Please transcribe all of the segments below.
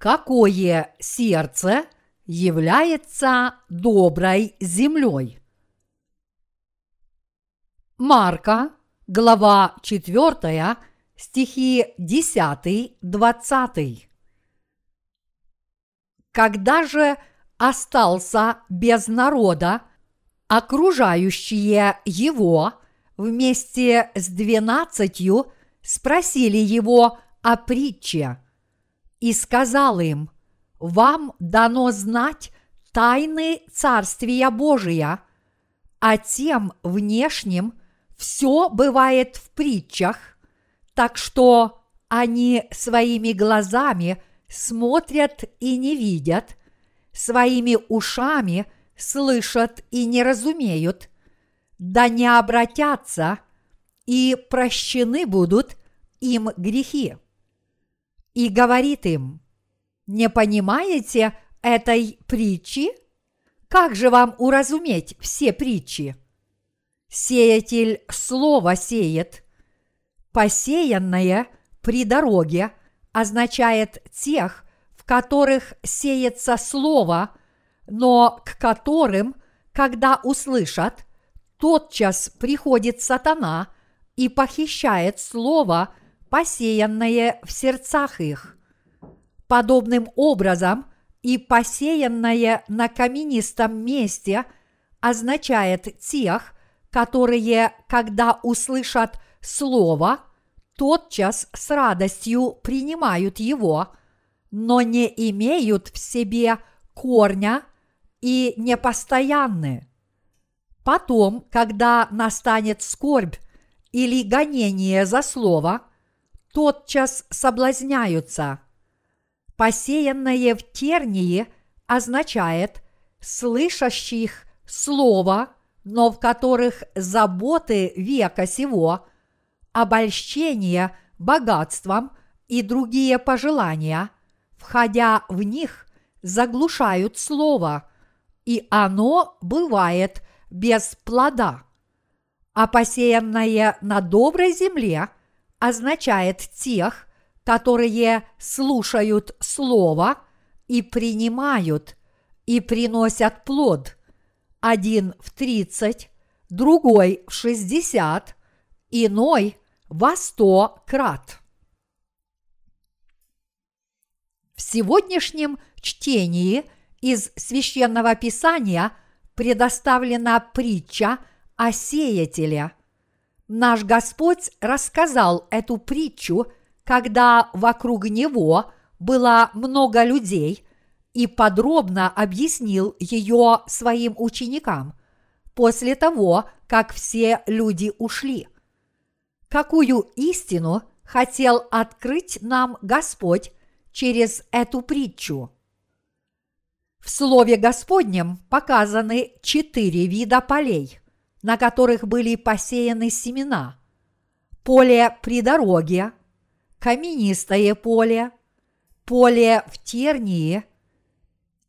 Какое сердце является доброй землей? Марка, глава 4, стихи 10-20. Когда же остался без народа, окружающие его вместе с двенадцатью спросили его о притче – и сказал им, «Вам дано знать тайны Царствия Божия, а тем внешним все бывает в притчах, так что они своими глазами смотрят и не видят, своими ушами слышат и не разумеют, да не обратятся, и прощены будут им грехи и говорит им, «Не понимаете этой притчи? Как же вам уразуметь все притчи? Сеятель слово сеет. Посеянное при дороге означает тех, в которых сеется слово, но к которым, когда услышат, тотчас приходит сатана и похищает слово – посеянное в сердцах их. Подобным образом и посеянное на каменистом месте означает тех, которые, когда услышат слово, тотчас с радостью принимают его, но не имеют в себе корня и непостоянны. Потом, когда настанет скорбь или гонение за слово – тотчас соблазняются. Посеянное в тернии означает слышащих слово, но в которых заботы века сего, обольщение богатством и другие пожелания, входя в них, заглушают слово, и оно бывает без плода. А посеянное на доброй земле – означает тех, которые слушают Слово и принимают, и приносят плод. Один в тридцать, другой в шестьдесят, иной во сто крат. В сегодняшнем чтении из священного писания предоставлена притча о сеятеле – Наш Господь рассказал эту притчу, когда вокруг него было много людей и подробно объяснил ее своим ученикам после того, как все люди ушли. Какую истину хотел открыть нам Господь через эту притчу? В Слове Господнем показаны четыре вида полей на которых были посеяны семена, поле при дороге, каменистое поле, поле в тернии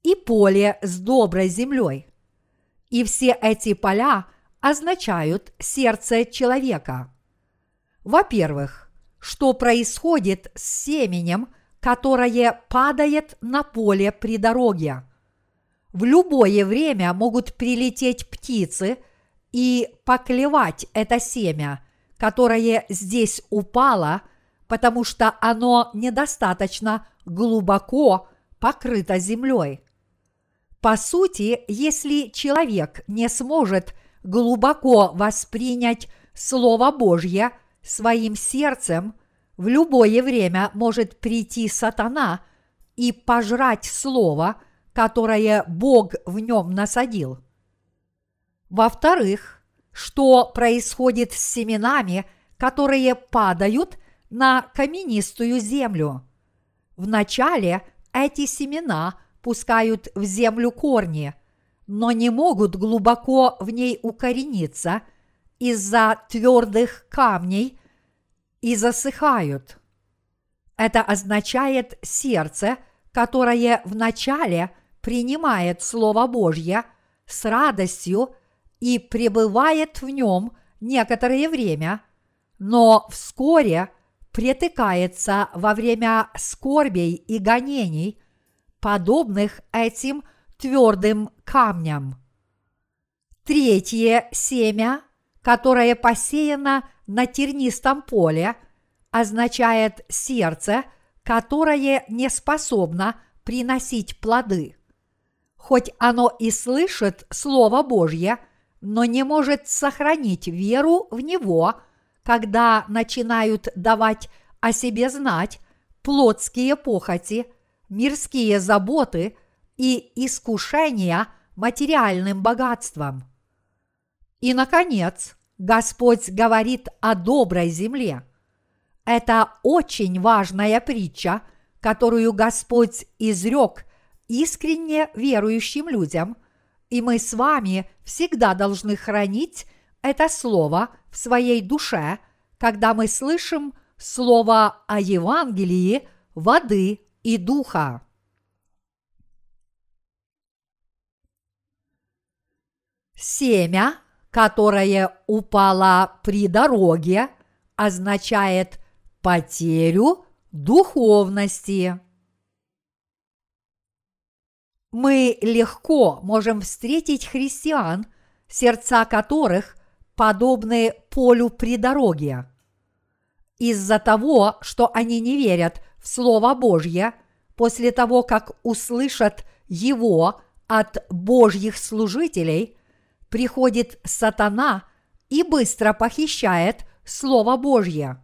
и поле с доброй землей. И все эти поля означают сердце человека. Во-первых, что происходит с семенем, которое падает на поле при дороге. В любое время могут прилететь птицы – и поклевать это семя, которое здесь упало, потому что оно недостаточно глубоко покрыто землей. По сути, если человек не сможет глубоко воспринять Слово Божье своим сердцем, в любое время может прийти сатана и пожрать Слово, которое Бог в нем насадил – во-вторых, что происходит с семенами, которые падают на каменистую землю? Вначале эти семена пускают в землю корни, но не могут глубоко в ней укорениться из-за твердых камней и засыхают. Это означает сердце, которое вначале принимает Слово Божье с радостью и пребывает в нем некоторое время, но вскоре притыкается во время скорбей и гонений, подобных этим твердым камням. Третье семя, которое посеяно на тернистом поле, означает сердце, которое не способно приносить плоды. Хоть оно и слышит Слово Божье, но не может сохранить веру в него, когда начинают давать о себе знать плотские похоти, мирские заботы и искушения материальным богатством. И, наконец, Господь говорит о доброй земле. Это очень важная притча, которую Господь изрек искренне верующим людям, и мы с вами всегда должны хранить это слово в своей душе, когда мы слышим слово о Евангелии воды и духа. Семя, которое упало при дороге, означает потерю духовности. Мы легко можем встретить христиан, сердца которых подобны полю при дороге. Из-за того, что они не верят в Слово Божье, после того, как услышат его от Божьих служителей, приходит сатана и быстро похищает Слово Божье.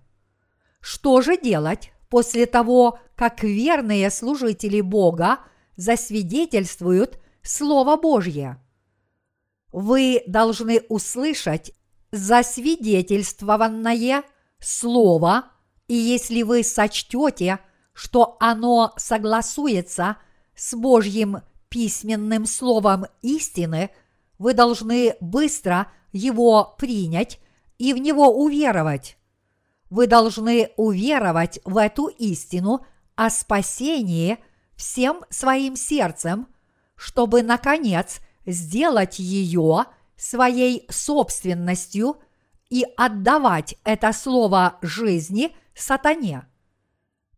Что же делать после того, как верные служители Бога засвидетельствуют Слово Божье? Вы должны услышать засвидетельствованное Слово, и если вы сочтете, что оно согласуется с Божьим письменным словом истины, вы должны быстро его принять и в него уверовать вы должны уверовать в эту истину о спасении всем своим сердцем, чтобы, наконец, сделать ее своей собственностью и отдавать это слово жизни сатане.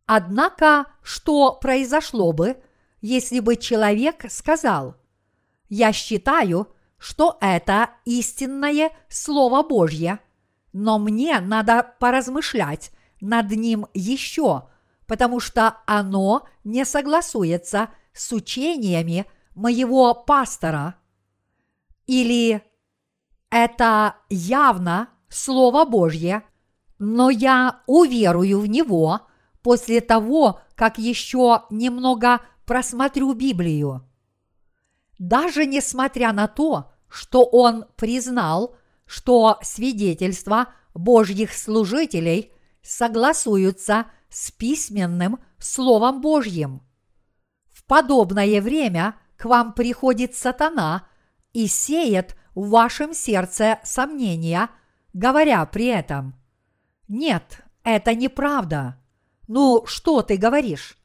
Однако, что произошло бы, если бы человек сказал, «Я считаю, что это истинное Слово Божье – но мне надо поразмышлять над ним еще, потому что оно не согласуется с учениями моего пастора. Или это явно Слово Божье, но я уверую в него после того, как еще немного просмотрю Библию. Даже несмотря на то, что он признал, что свидетельства Божьих служителей согласуются с письменным Словом Божьим. В подобное время к вам приходит сатана и сеет в вашем сердце сомнения, говоря при этом «Нет, это неправда». Ну, что ты говоришь?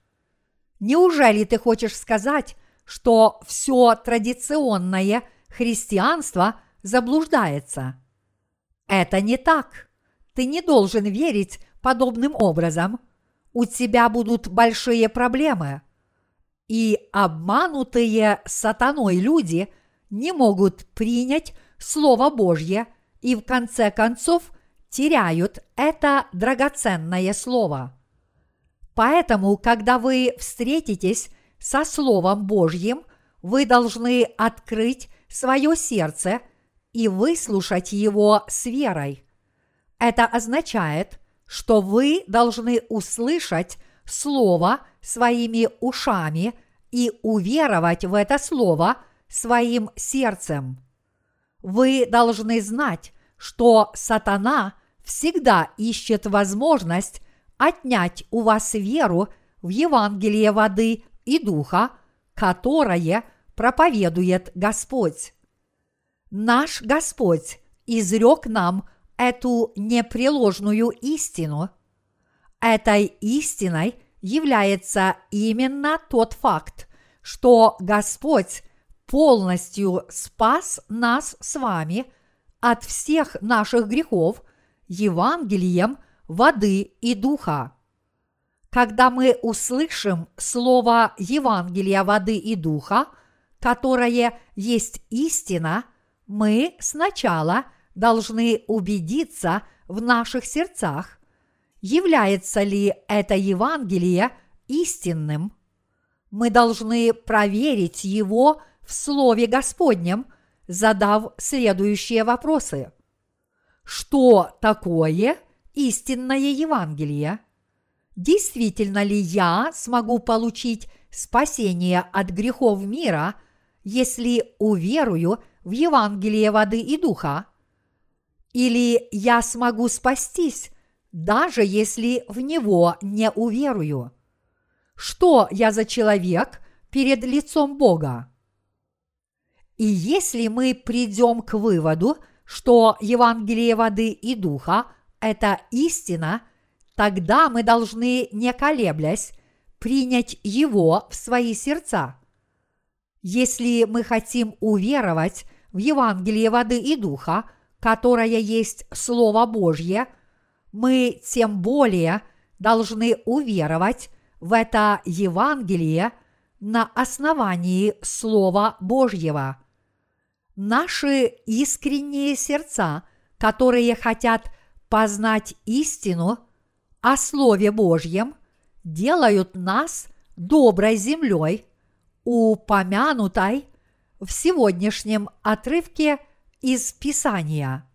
Неужели ты хочешь сказать, что все традиционное христианство заблуждается. Это не так. Ты не должен верить подобным образом. У тебя будут большие проблемы. И обманутые сатаной люди не могут принять Слово Божье и в конце концов теряют это драгоценное Слово. Поэтому, когда вы встретитесь со Словом Божьим, вы должны открыть свое сердце – и выслушать его с верой. Это означает, что вы должны услышать Слово своими ушами и уверовать в это Слово своим сердцем. Вы должны знать, что сатана всегда ищет возможность отнять у вас веру в Евангелие воды и духа, которое проповедует Господь наш Господь изрек нам эту непреложную истину. Этой истиной является именно тот факт, что Господь полностью спас нас с вами от всех наших грехов Евангелием воды и духа. Когда мы услышим слово Евангелия воды и духа, которое есть истина, мы сначала должны убедиться в наших сердцах, является ли это Евангелие истинным. Мы должны проверить его в Слове Господнем, задав следующие вопросы. Что такое истинное Евангелие? Действительно ли я смогу получить спасение от грехов мира, если уверую в Евангелие воды и духа? Или я смогу спастись, даже если в него не уверую? Что я за человек перед лицом Бога? И если мы придем к выводу, что Евангелие воды и духа – это истина, тогда мы должны, не колеблясь, принять его в свои сердца. Если мы хотим уверовать в Евангелие воды и духа, которое есть Слово Божье, мы тем более должны уверовать в это Евангелие на основании Слова Божьего – Наши искренние сердца, которые хотят познать истину о Слове Божьем, делают нас доброй землей, упомянутой в сегодняшнем отрывке из Писания.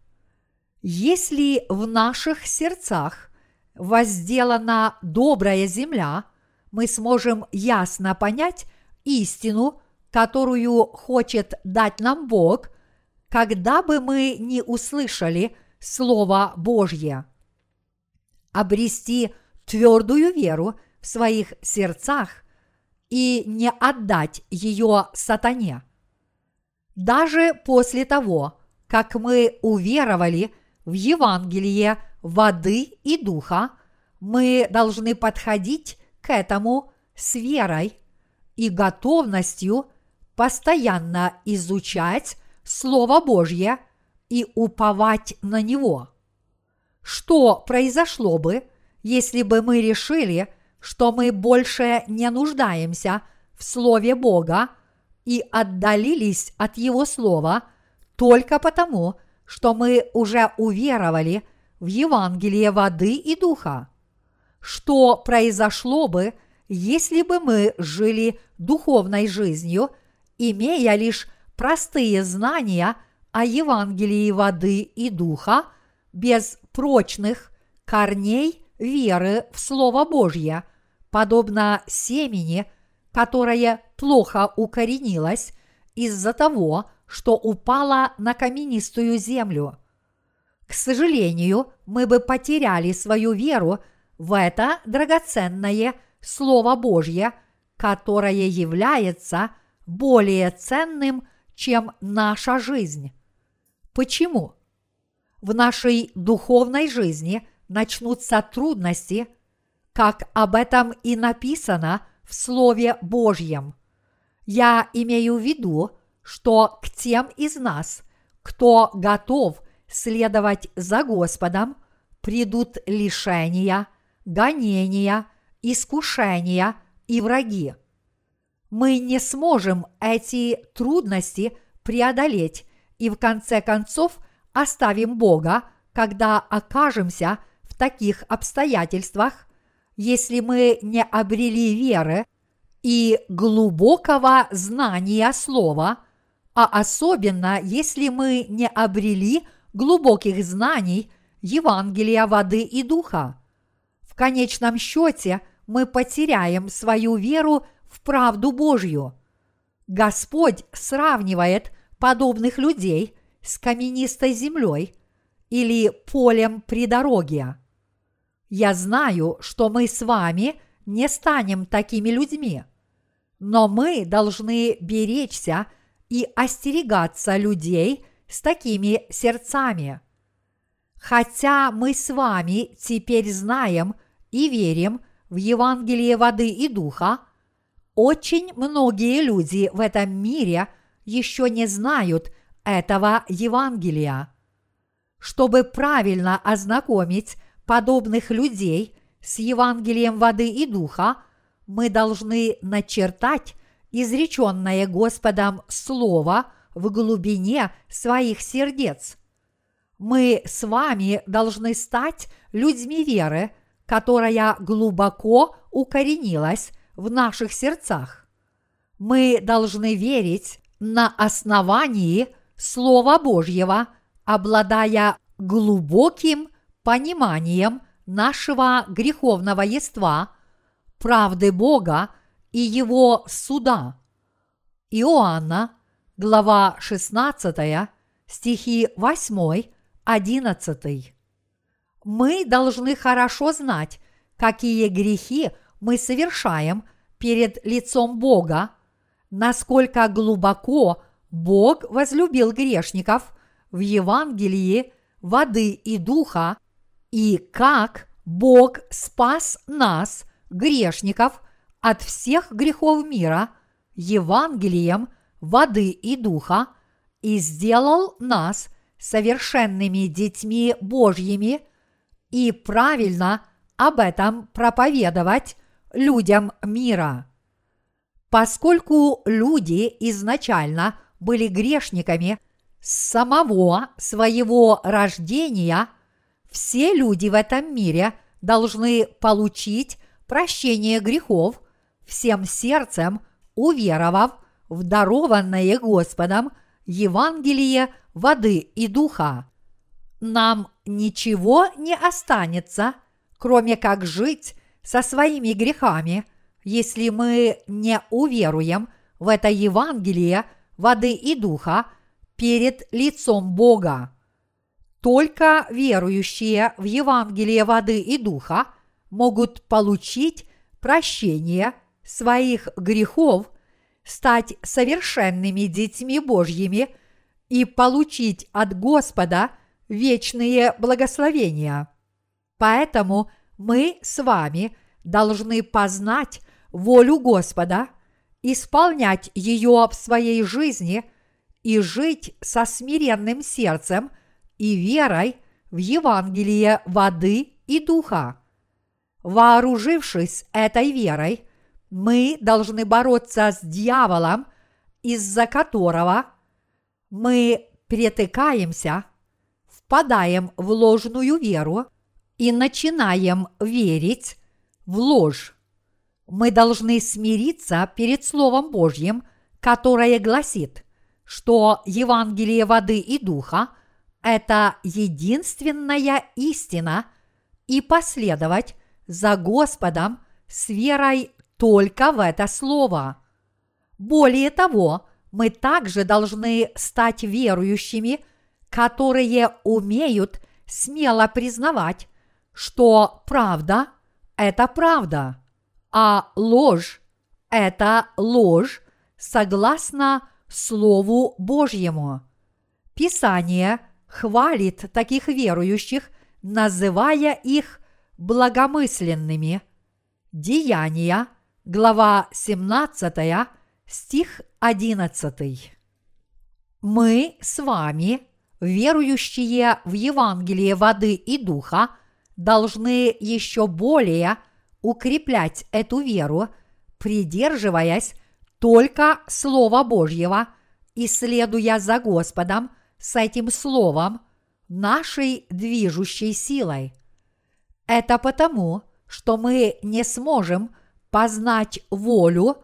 Если в наших сердцах возделана добрая земля, мы сможем ясно понять истину которую хочет дать нам Бог, когда бы мы не услышали Слово Божье. Обрести твердую веру в своих сердцах и не отдать ее сатане. Даже после того, как мы уверовали в Евангелие воды и духа, мы должны подходить к этому с верой и готовностью – постоянно изучать Слово Божье и уповать на него. Что произошло бы, если бы мы решили, что мы больше не нуждаемся в Слове Бога и отдалились от Его Слова только потому, что мы уже уверовали в Евангелие воды и духа? Что произошло бы, если бы мы жили духовной жизнью – имея лишь простые знания о Евангелии воды и духа, без прочных корней веры в Слово Божье, подобно семени, которое плохо укоренилось из-за того, что упало на каменистую землю. К сожалению, мы бы потеряли свою веру в это драгоценное Слово Божье, которое является – более ценным, чем наша жизнь. Почему? В нашей духовной жизни начнутся трудности, как об этом и написано в Слове Божьем. Я имею в виду, что к тем из нас, кто готов следовать за Господом, придут лишения, гонения, искушения и враги. Мы не сможем эти трудности преодолеть и в конце концов оставим Бога, когда окажемся в таких обстоятельствах, если мы не обрели веры и глубокого знания Слова, а особенно если мы не обрели глубоких знаний Евангелия воды и духа. В конечном счете мы потеряем свою веру в правду Божью. Господь сравнивает подобных людей с каменистой землей или полем при дороге. Я знаю, что мы с вами не станем такими людьми, но мы должны беречься и остерегаться людей с такими сердцами. Хотя мы с вами теперь знаем и верим в Евангелие воды и духа, очень многие люди в этом мире еще не знают этого Евангелия. Чтобы правильно ознакомить подобных людей с Евангелием воды и духа, мы должны начертать изреченное Господом Слово в глубине своих сердец. Мы с вами должны стать людьми веры, которая глубоко укоренилась в наших сердцах. Мы должны верить на основании Слова Божьего, обладая глубоким пониманием нашего греховного ества, правды Бога и Его суда. Иоанна, глава 16, стихи 8, 11. Мы должны хорошо знать, какие грехи мы совершаем перед лицом Бога, насколько глубоко Бог возлюбил грешников в Евангелии воды и духа, и как Бог спас нас, грешников, от всех грехов мира Евангелием воды и духа и сделал нас совершенными детьми Божьими и правильно об этом проповедовать людям мира. Поскольку люди изначально были грешниками с самого своего рождения, все люди в этом мире должны получить прощение грехов всем сердцем, уверовав в дарованное Господом Евангелие воды и духа. Нам ничего не останется, кроме как жить со своими грехами, если мы не уверуем в это Евангелие воды и духа перед лицом Бога. Только верующие в Евангелие воды и духа могут получить прощение своих грехов, стать совершенными детьми Божьими и получить от Господа вечные благословения. Поэтому мы с вами должны познать волю Господа, исполнять ее в своей жизни и жить со смиренным сердцем и верой в Евангелие воды и духа. Вооружившись этой верой, мы должны бороться с дьяволом, из-за которого мы притыкаемся, впадаем в ложную веру и начинаем верить в ложь. Мы должны смириться перед Словом Божьим, которое гласит, что Евангелие воды и духа – это единственная истина, и последовать за Господом с верой только в это слово. Более того, мы также должны стать верующими, которые умеют смело признавать, что правда – это правда, а ложь – это ложь согласно Слову Божьему. Писание хвалит таких верующих, называя их благомысленными. Деяния – глава 17, стих 11. Мы с вами, верующие в Евангелие воды и духа, должны еще более укреплять эту веру, придерживаясь только Слова Божьего и следуя за Господом с этим Словом, нашей движущей силой. Это потому, что мы не сможем – познать волю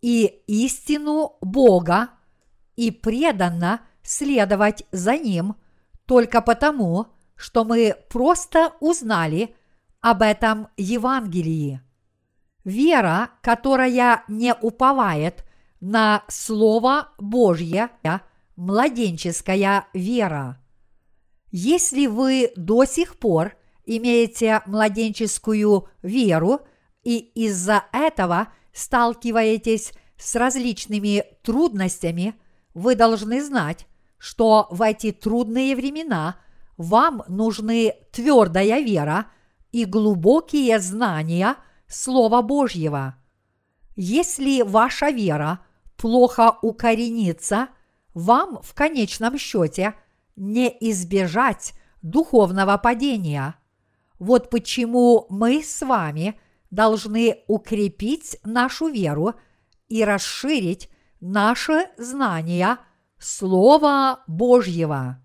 и истину Бога и преданно следовать за Ним только потому, что мы просто узнали об этом Евангелии. Вера, которая не уповает на Слово Божье, младенческая вера. Если вы до сих пор имеете младенческую веру – и из-за этого сталкиваетесь с различными трудностями, вы должны знать, что в эти трудные времена вам нужны твердая вера и глубокие знания Слова Божьего. Если ваша вера плохо укоренится, вам в конечном счете не избежать духовного падения. Вот почему мы с вами должны укрепить нашу веру и расширить наше знание Слова Божьего.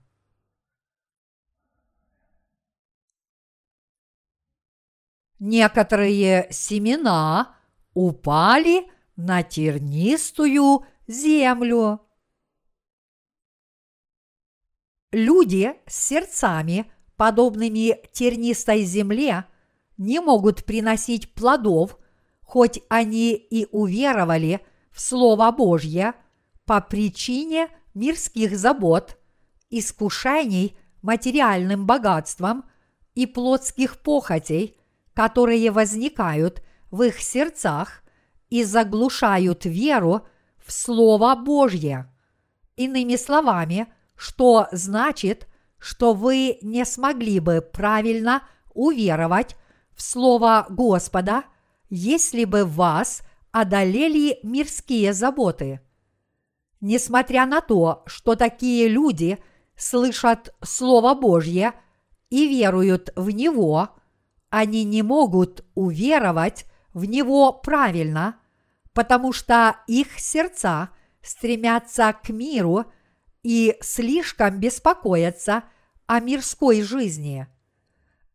Некоторые семена упали на тернистую землю. Люди с сердцами, подобными тернистой земле, не могут приносить плодов, хоть они и уверовали в Слово Божье по причине мирских забот, искушений материальным богатством и плотских похотей, которые возникают в их сердцах и заглушают веру в Слово Божье. Иными словами, что значит, что вы не смогли бы правильно уверовать в Слово Господа, если бы вас одолели мирские заботы. Несмотря на то, что такие люди слышат Слово Божье и веруют в него, они не могут уверовать в него правильно, потому что их сердца стремятся к миру и слишком беспокоятся о мирской жизни.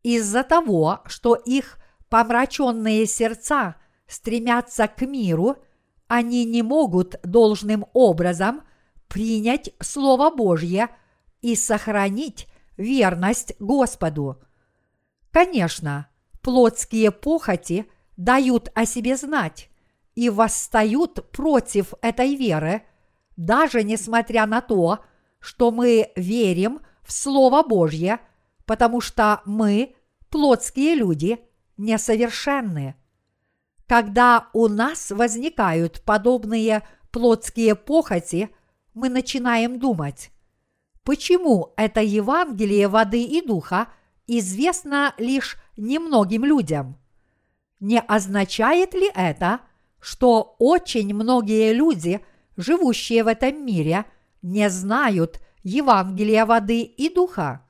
Из-за того, что их помраченные сердца стремятся к миру, они не могут должным образом принять Слово Божье и сохранить верность Господу. Конечно, плотские похоти дают о себе знать и восстают против этой веры, даже несмотря на то, что мы верим в Слово Божье, потому что мы, плотские люди, несовершенны. Когда у нас возникают подобные плотские похоти, мы начинаем думать, почему это Евангелие воды и духа известно лишь немногим людям – не означает ли это, что очень многие люди, живущие в этом мире, не знают Евангелия воды и духа?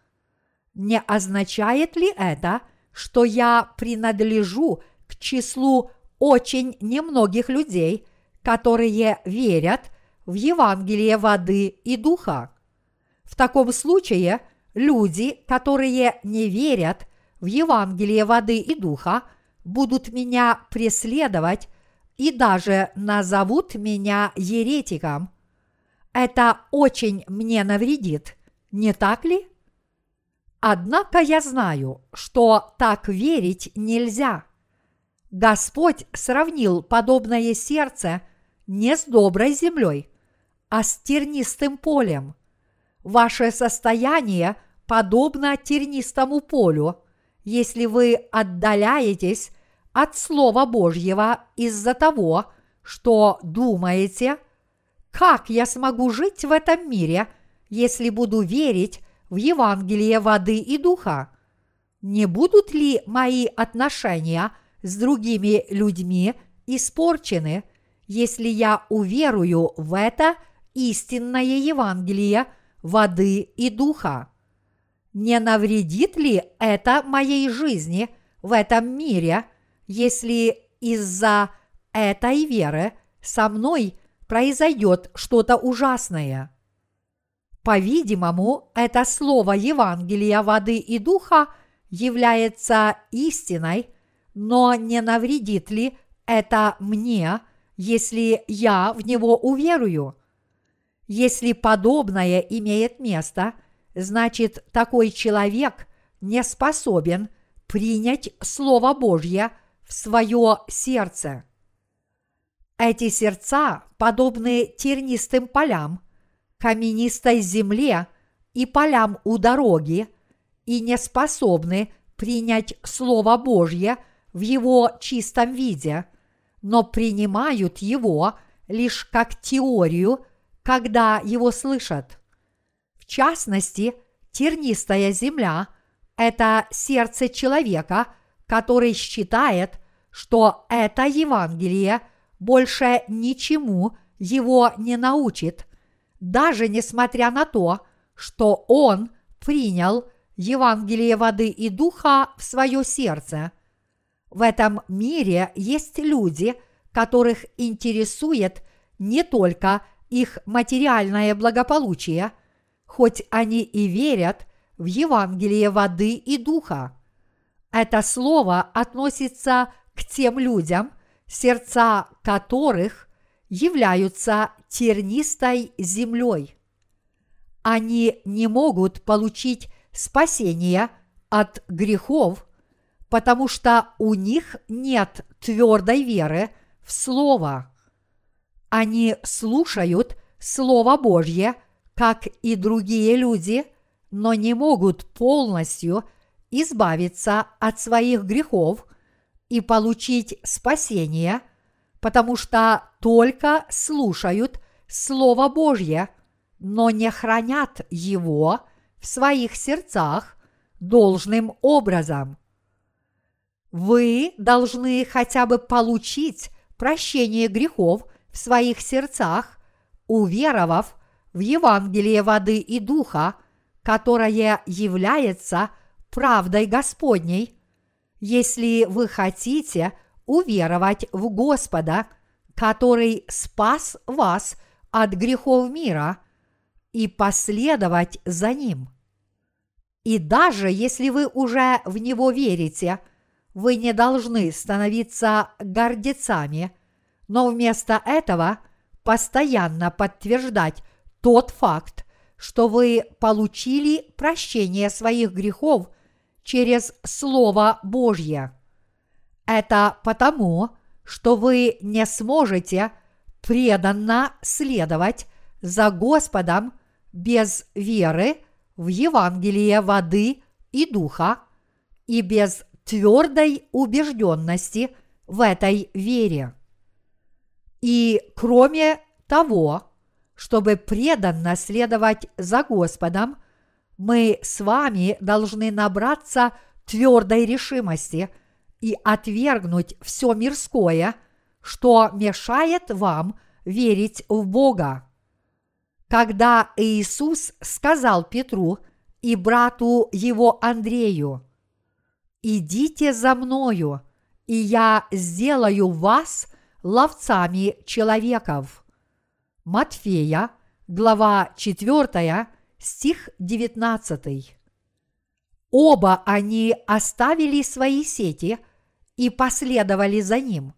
Не означает ли это, что я принадлежу к числу очень немногих людей, которые верят в Евангелие воды и духа? В таком случае люди, которые не верят в Евангелие воды и духа, будут меня преследовать и даже назовут меня еретиком. Это очень мне навредит, не так ли? Однако я знаю, что так верить нельзя. Господь сравнил подобное сердце не с доброй землей, а с тернистым полем. Ваше состояние подобно тернистому полю, если вы отдаляетесь от Слова Божьего из-за того, что думаете, как я смогу жить в этом мире, если буду верить в Евангелие воды и духа? Не будут ли мои отношения с другими людьми испорчены, если я уверую в это истинное Евангелие воды и духа? Не навредит ли это моей жизни в этом мире – если из-за этой веры со мной произойдет что-то ужасное. По-видимому, это слово Евангелия воды и духа является истиной, но не навредит ли это мне, если я в него уверую? Если подобное имеет место, значит такой человек не способен принять Слово Божье – в свое сердце. Эти сердца подобны тернистым полям, каменистой земле и полям у дороги и не способны принять Слово Божье в его чистом виде, но принимают его лишь как теорию, когда его слышат. В частности, тернистая земля – это сердце человека – который считает, что это Евангелие больше ничему его не научит, даже несмотря на то, что он принял Евангелие воды и духа в свое сердце. В этом мире есть люди, которых интересует не только их материальное благополучие, хоть они и верят в Евангелие воды и духа. Это слово относится к тем людям, сердца которых являются тернистой землей. Они не могут получить спасение от грехов, потому что у них нет твердой веры в Слово. Они слушают Слово Божье, как и другие люди, но не могут полностью избавиться от своих грехов и получить спасение, потому что только слушают Слово Божье, но не хранят его в своих сердцах должным образом. Вы должны хотя бы получить прощение грехов в своих сердцах, уверовав в Евангелие воды и духа, которое является правдой Господней, если вы хотите уверовать в Господа, который спас вас от грехов мира, и последовать за Ним. И даже если вы уже в Него верите, вы не должны становиться гордецами, но вместо этого постоянно подтверждать тот факт, что вы получили прощение своих грехов через Слово Божье. Это потому, что вы не сможете преданно следовать за Господом без веры в Евангелие воды и духа и без твердой убежденности в этой вере. И кроме того, чтобы преданно следовать за Господом, мы с вами должны набраться твердой решимости и отвергнуть все мирское, что мешает вам верить в Бога. Когда Иисус сказал Петру и брату его Андрею, «Идите за мною, и я сделаю вас ловцами человеков». Матфея, глава 4, стих 19. Оба они оставили свои сети и последовали за ним.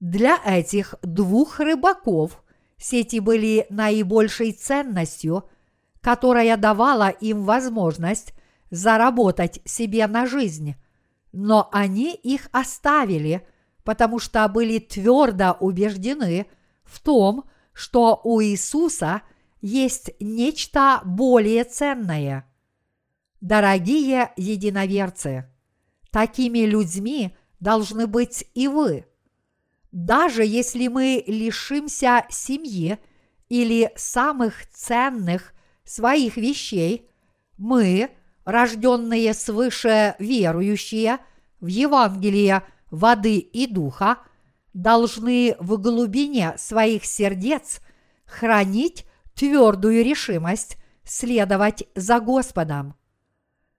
Для этих двух рыбаков сети были наибольшей ценностью, которая давала им возможность заработать себе на жизнь, но они их оставили, потому что были твердо убеждены в том, что у Иисуса есть нечто более ценное. Дорогие единоверцы, такими людьми должны быть и вы. Даже если мы лишимся семьи или самых ценных своих вещей, мы, рожденные свыше верующие в Евангелие воды и духа, должны в глубине своих сердец хранить твердую решимость следовать за Господом.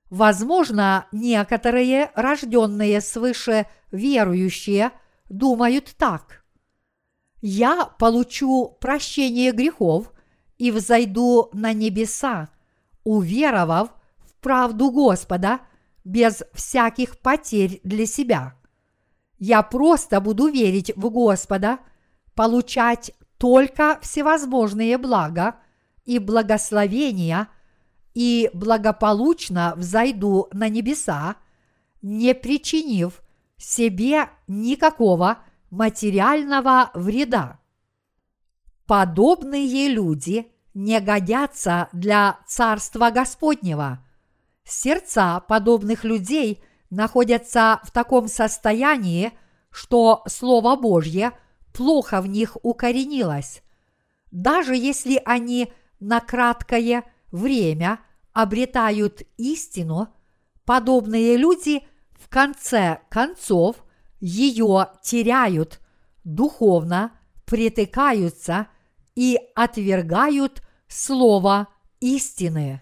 Возможно, некоторые рожденные свыше верующие – думают так. Я получу прощение грехов и взойду на небеса, уверовав в правду Господа без всяких потерь для себя. Я просто буду верить в Господа, получать только всевозможные блага и благословения и благополучно взойду на небеса, не причинив себе никакого материального вреда. Подобные люди не годятся для Царства Господнего. Сердца подобных людей находятся в таком состоянии, что Слово Божье плохо в них укоренилось. Даже если они на краткое время обретают истину, подобные люди в конце концов ее теряют, духовно притыкаются и отвергают слово истины.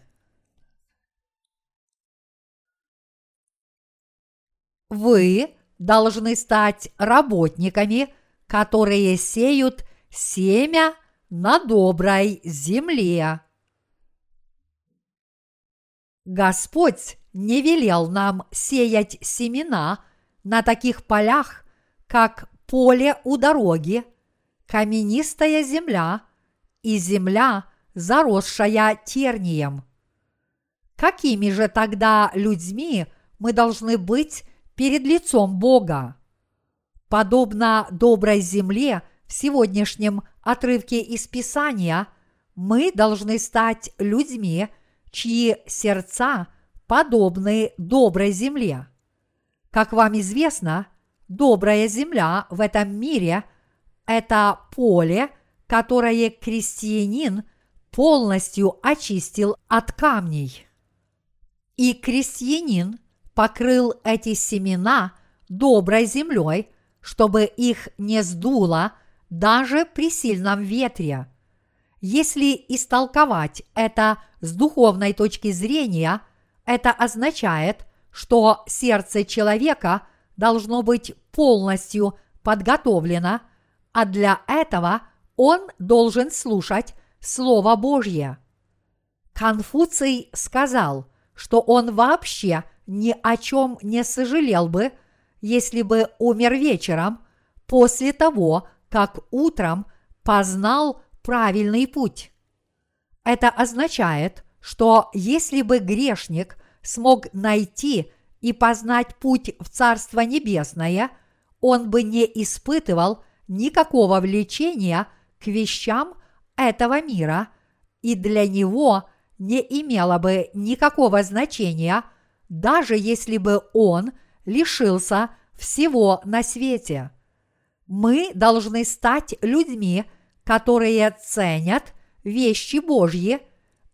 Вы должны стать работниками, которые сеют семя на доброй земле. Господь не велел нам сеять семена на таких полях, как поле у дороги, каменистая земля и земля, заросшая тернием. Какими же тогда людьми мы должны быть перед лицом Бога? Подобно доброй земле в сегодняшнем отрывке из Писания, мы должны стать людьми, чьи сердца подобны доброй земле. Как вам известно, добрая земля в этом мире – это поле, которое крестьянин полностью очистил от камней. И крестьянин покрыл эти семена доброй землей, чтобы их не сдуло даже при сильном ветре. Если истолковать это с духовной точки зрения, это означает, что сердце человека должно быть полностью подготовлено, а для этого он должен слушать Слово Божье. Конфуций сказал, что он вообще ни о чем не сожалел бы, если бы умер вечером после того, как утром познал правильный путь. Это означает, что если бы грешник смог найти и познать путь в Царство Небесное, он бы не испытывал никакого влечения к вещам этого мира, и для него не имело бы никакого значения, даже если бы он лишился всего на свете. Мы должны стать людьми, которые ценят вещи Божьи,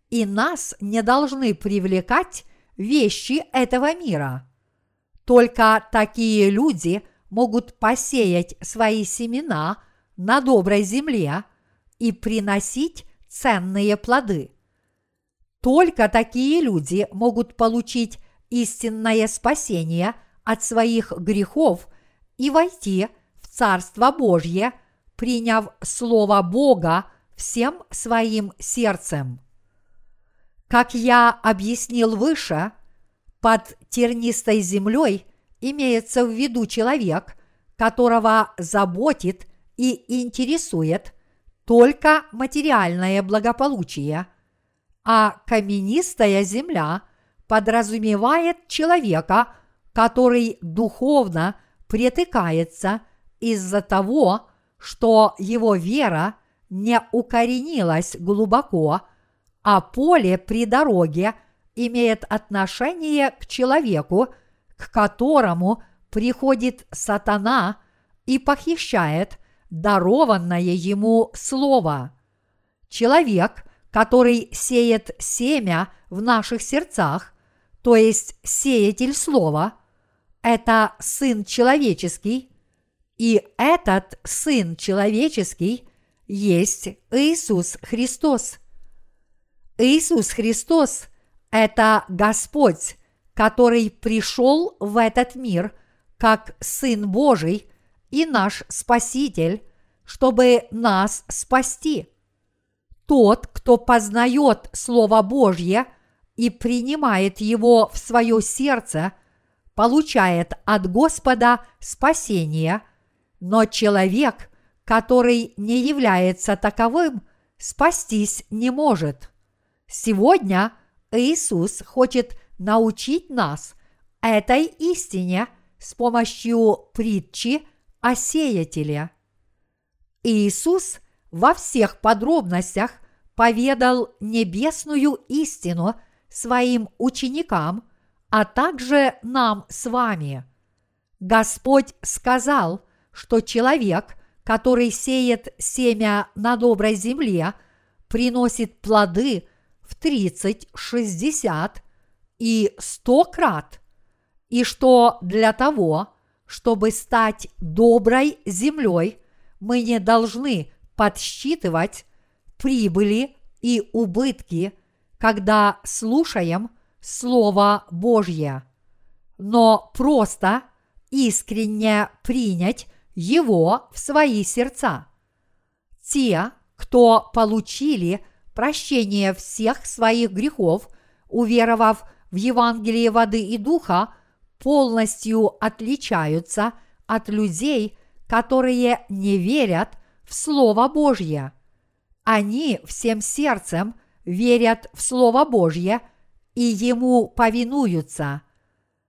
и нас не должны привлекать вещи этого мира. Только такие люди могут посеять свои семена на доброй земле и приносить ценные плоды. Только такие люди могут получить истинное спасение от своих грехов и войти в Царство Божье, приняв Слово Бога всем своим сердцем. Как я объяснил выше, под тернистой землей имеется в виду человек, которого заботит и интересует только материальное благополучие, а каменистая земля подразумевает человека, который духовно притыкается из-за того, что его вера не укоренилась глубоко, а поле при дороге имеет отношение к человеку, к которому приходит сатана и похищает дарованное ему слово. Человек, который сеет семя в наших сердцах, то есть сеятель слова, это Сын Человеческий, и этот Сын Человеческий есть Иисус Христос. Иисус Христос – это Господь, который пришел в этот мир как Сын Божий и наш Спаситель, чтобы нас спасти. Тот, кто познает Слово Божье и принимает его в свое сердце, получает от Господа спасение, но человек, который не является таковым, спастись не может. Сегодня Иисус хочет научить нас этой истине с помощью притчи о сеятеле. Иисус во всех подробностях поведал небесную истину своим ученикам, а также нам с вами. Господь сказал, что человек, который сеет семя на доброй земле, приносит плоды в 30, 60 и 100 крат, и что для того, чтобы стать доброй землей, мы не должны подсчитывать прибыли и убытки, когда слушаем Слово Божье, но просто искренне принять его в свои сердца. Те, кто получили прощение всех своих грехов, уверовав в Евангелие воды и духа, полностью отличаются от людей, которые не верят в Слово Божье. Они всем сердцем верят в Слово Божье и ему повинуются.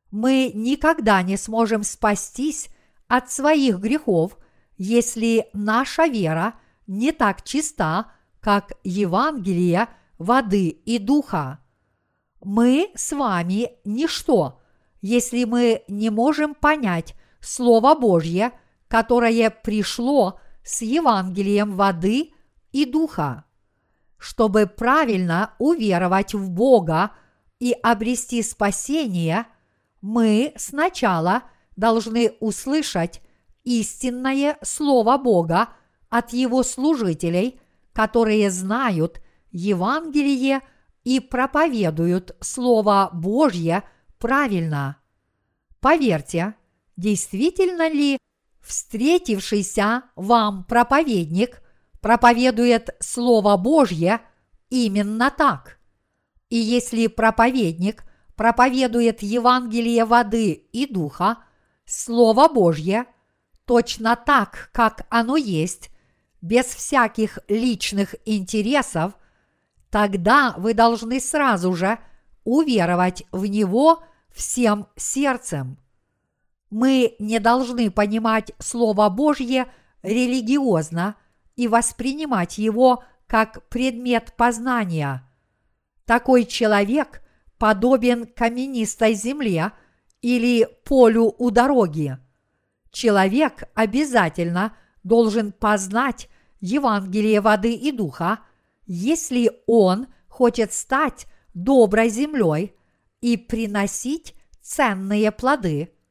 Мы никогда не сможем спастись от своих грехов, если наша вера не так чиста, как Евангелие воды и духа. Мы с вами ничто, если мы не можем понять Слово Божье, которое пришло с Евангелием воды и духа. Чтобы правильно уверовать в Бога и обрести спасение, мы сначала должны услышать истинное Слово Бога от Его служителей, которые знают Евангелие и проповедуют Слово Божье правильно. Поверьте, действительно ли встретившийся вам проповедник проповедует Слово Божье именно так. И если проповедник проповедует Евангелие воды и духа, Слово Божье, точно так, как оно есть, без всяких личных интересов, тогда вы должны сразу же уверовать в него всем сердцем. Мы не должны понимать Слово Божье религиозно и воспринимать его как предмет познания. Такой человек подобен каменистой земле или полю у дороги. Человек обязательно должен познать Евангелие воды и духа, если он хочет стать доброй землей и приносить ценные плоды –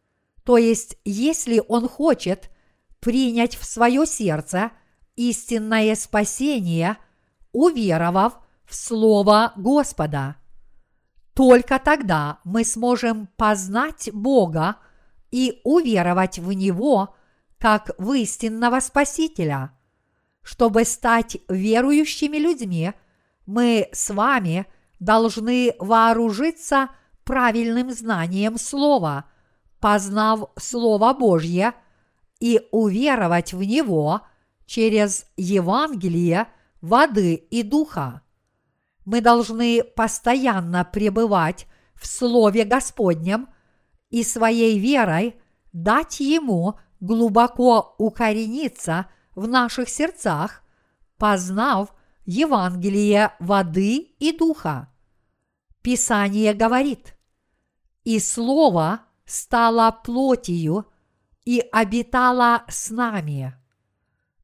то есть, если он хочет принять в свое сердце истинное спасение, уверовав в Слово Господа. Только тогда мы сможем познать Бога и уверовать в Него как в истинного Спасителя. Чтобы стать верующими людьми, мы с вами должны вооружиться правильным знанием Слова – познав Слово Божье и уверовать в него через Евангелие воды и духа. Мы должны постоянно пребывать в Слове Господнем и своей верой дать Ему глубоко укорениться в наших сердцах, познав Евангелие воды и духа. Писание говорит, «И Слово стала плотью и обитала с нами.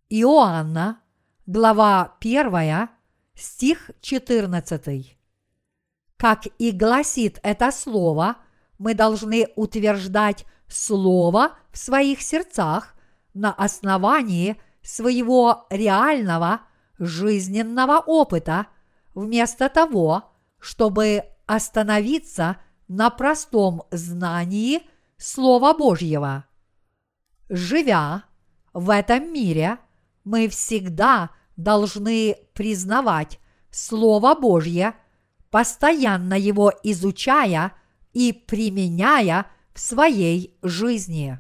Иоанна, глава 1, стих 14. Как и гласит это слово, мы должны утверждать слово в своих сердцах на основании своего реального жизненного опыта, вместо того, чтобы остановиться на простом знании Слова Божьего. Живя в этом мире, мы всегда должны признавать Слово Божье, постоянно его изучая и применяя в своей жизни.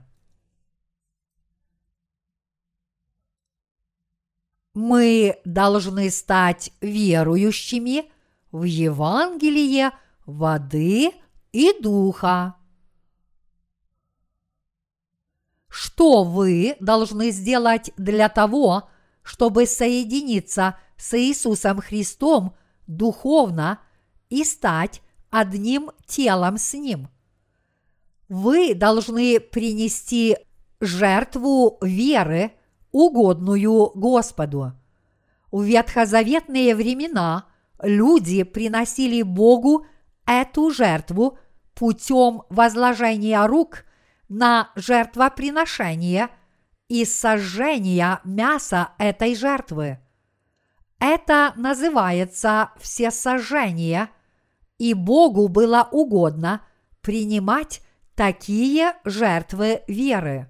Мы должны стать верующими в Евангелие воды – и духа. Что вы должны сделать для того, чтобы соединиться с Иисусом Христом духовно и стать одним телом с Ним? Вы должны принести жертву веры, угодную Господу. В ветхозаветные времена люди приносили Богу эту жертву путем возложения рук на жертвоприношение и сожжения мяса этой жертвы. Это называется всесожжение, и Богу было угодно принимать такие жертвы веры.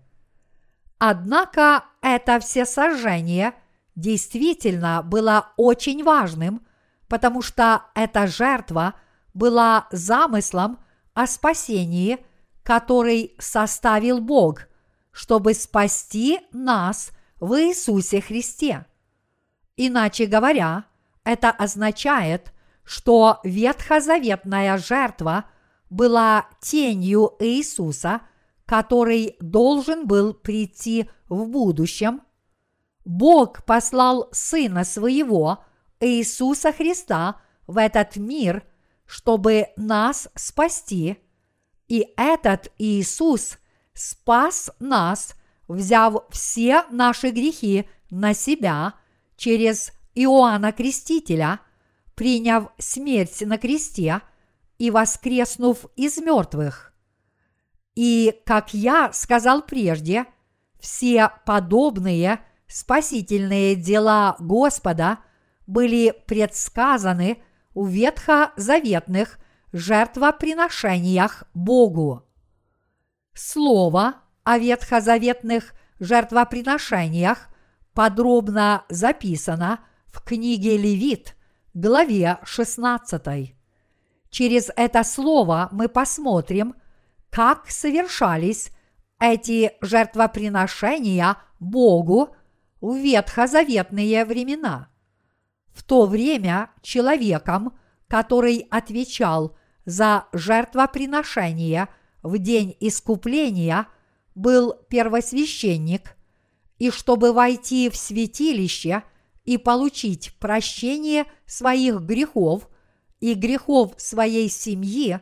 Однако это всесожжение действительно было очень важным, потому что эта жертва была замыслом о спасении, который составил Бог, чтобы спасти нас в Иисусе Христе. Иначе говоря, это означает, что ветхозаветная жертва была тенью Иисуса, который должен был прийти в будущем. Бог послал Сына Своего, Иисуса Христа, в этот мир, чтобы нас спасти. И этот Иисус спас нас, взяв все наши грехи на себя через Иоанна Крестителя, приняв смерть на кресте и воскреснув из мертвых. И, как я сказал прежде, все подобные спасительные дела Господа были предсказаны в ветхозаветных жертвоприношениях Богу. Слово о ветхозаветных жертвоприношениях подробно записано в книге Левит, главе 16. Через это слово мы посмотрим, как совершались эти жертвоприношения Богу в ветхозаветные времена. В то время человеком, который отвечал за жертвоприношение в день искупления, был первосвященник, и чтобы войти в святилище – и получить прощение своих грехов и грехов своей семьи,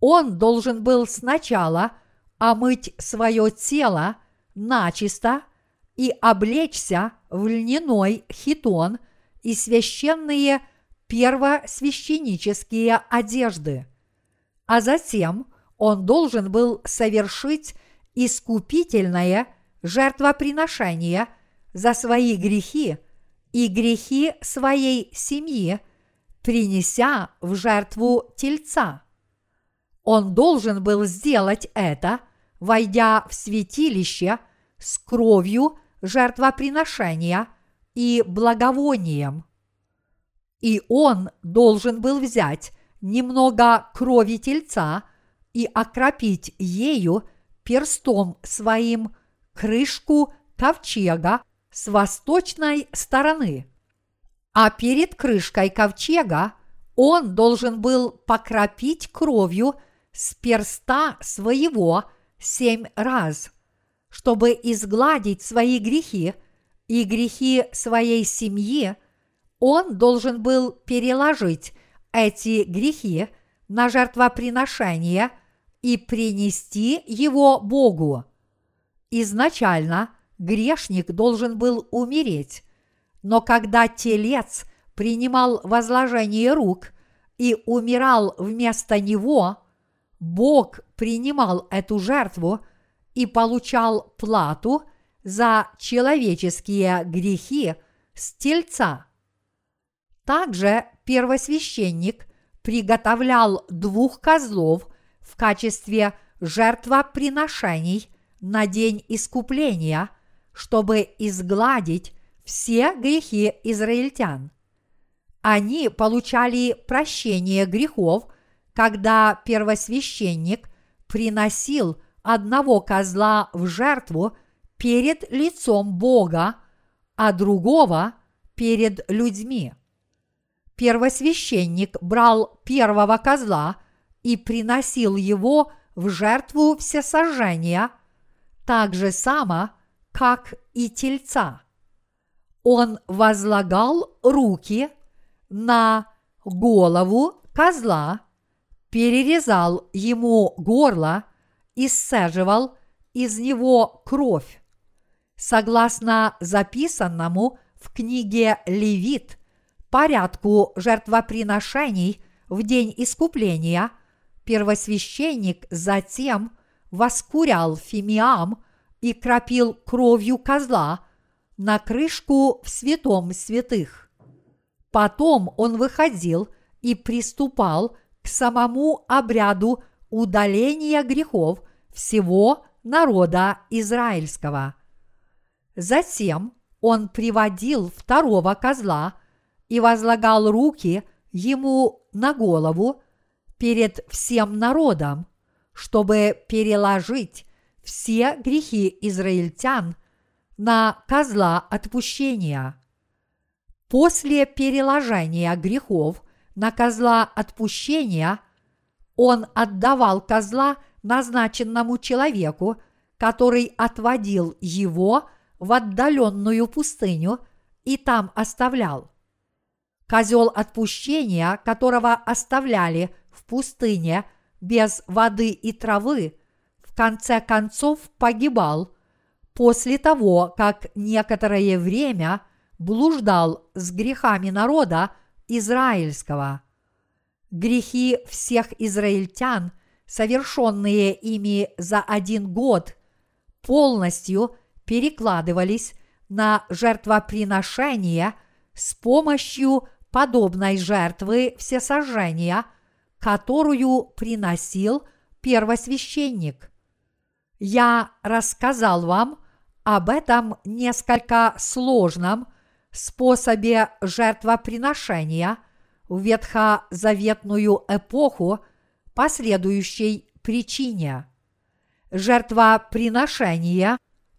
он должен был сначала омыть свое тело начисто и облечься в льняной хитон и священные первосвященнические одежды. А затем он должен был совершить искупительное жертвоприношение за свои грехи – и грехи своей семьи, принеся в жертву тельца. Он должен был сделать это, войдя в святилище с кровью жертвоприношения и благовонием. И он должен был взять немного крови тельца и окропить ею перстом своим крышку ковчега с восточной стороны, а перед крышкой ковчега он должен был покропить кровью с перста своего семь раз, чтобы изгладить свои грехи и грехи своей семьи, он должен был переложить эти грехи на жертвоприношение и принести его Богу. Изначально – грешник должен был умереть, но когда телец принимал возложение рук и умирал вместо него, Бог принимал эту жертву и получал плату за человеческие грехи с тельца. Также первосвященник приготовлял двух козлов в качестве жертвоприношений на день искупления – чтобы изгладить все грехи израильтян. Они получали прощение грехов, когда первосвященник приносил одного козла в жертву перед лицом Бога, а другого перед людьми. Первосвященник брал первого козла и приносил его в жертву всесожжения, так же само – как и тельца. Он возлагал руки на голову козла, перерезал ему горло и сцеживал из него кровь. Согласно записанному в книге Левит порядку жертвоприношений в день искупления, первосвященник затем воскурял фимиам и кропил кровью козла на крышку в святом святых. Потом он выходил и приступал к самому обряду удаления грехов всего народа израильского. Затем он приводил второго козла и возлагал руки ему на голову перед всем народом, чтобы переложить все грехи израильтян на козла отпущения. После переложения грехов на козла отпущения он отдавал козла назначенному человеку, который отводил его в отдаленную пустыню и там оставлял. Козел отпущения, которого оставляли в пустыне без воды и травы, в конце концов погибал после того, как некоторое время блуждал с грехами народа израильского. Грехи всех израильтян, совершенные ими за один год, полностью перекладывались на жертвоприношение с помощью подобной жертвы всесожжения, которую приносил первосвященник. Я рассказал вам об этом несколько сложном способе жертвоприношения в ветхозаветную эпоху по следующей причине. Жертвоприношение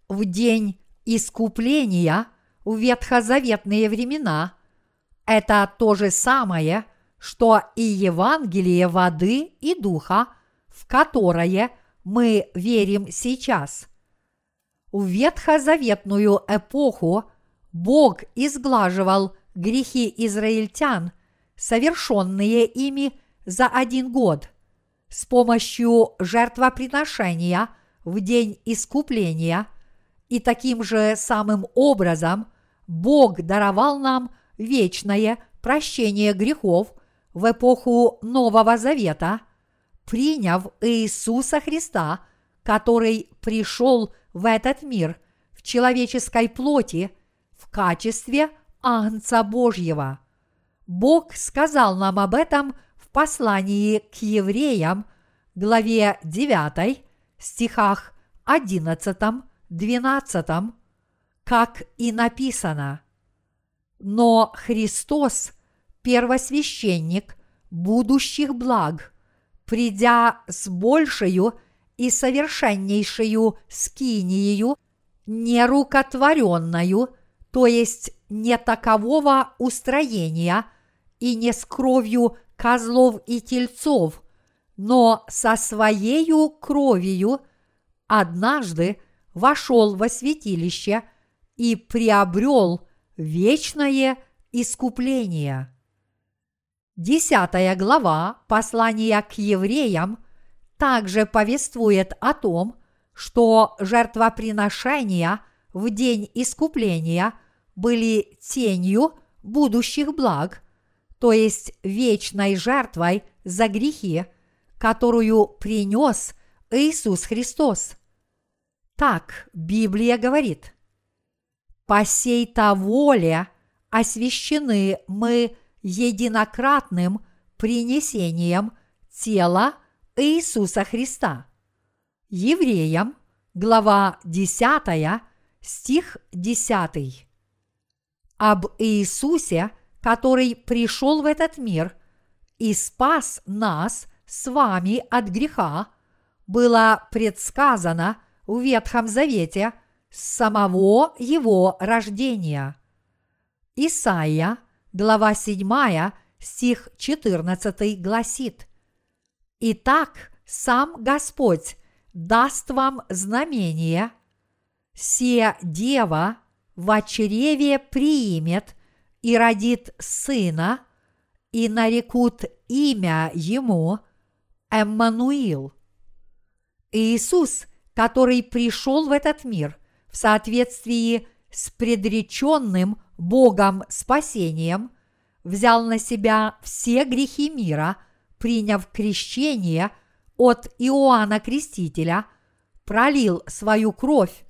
в день искупления в ветхозаветные времена – это то же самое, что и Евангелие воды и духа, в которое мы верим сейчас. В ветхозаветную эпоху Бог изглаживал грехи израильтян, совершенные ими за один год, с помощью жертвоприношения в день искупления, и таким же самым образом Бог даровал нам вечное прощение грехов в эпоху Нового Завета, приняв Иисуса Христа, который пришел в этот мир в человеческой плоти – в качестве Агнца Божьего. Бог сказал нам об этом в послании к евреям, главе 9, стихах 11-12, как и написано. Но Христос – первосвященник будущих благ, придя с большую и совершеннейшую скиниею, нерукотворенную – то есть не такового устроения и не с кровью козлов и тельцов, но со своею кровью однажды вошел во святилище и приобрел вечное искупление. Десятая глава послания к евреям также повествует о том, что жертвоприношения в день искупления были тенью будущих благ, то есть вечной жертвой за грехи, которую принес Иисус Христос. Так Библия говорит. По сей-то воле освящены мы единократным принесением тела Иисуса Христа. Евреям, глава 10, стих 10 об Иисусе, который пришел в этот мир и спас нас с вами от греха, было предсказано в Ветхом Завете с самого его рождения. Исайя, глава 7, стих 14 гласит «Итак, сам Господь даст вам знамение, се дева в чреве примет и родит сына, и нарекут имя ему Эммануил. Иисус, который пришел в этот мир в соответствии с предреченным Богом спасением, взял на себя все грехи мира, приняв крещение от Иоанна Крестителя, пролил свою кровь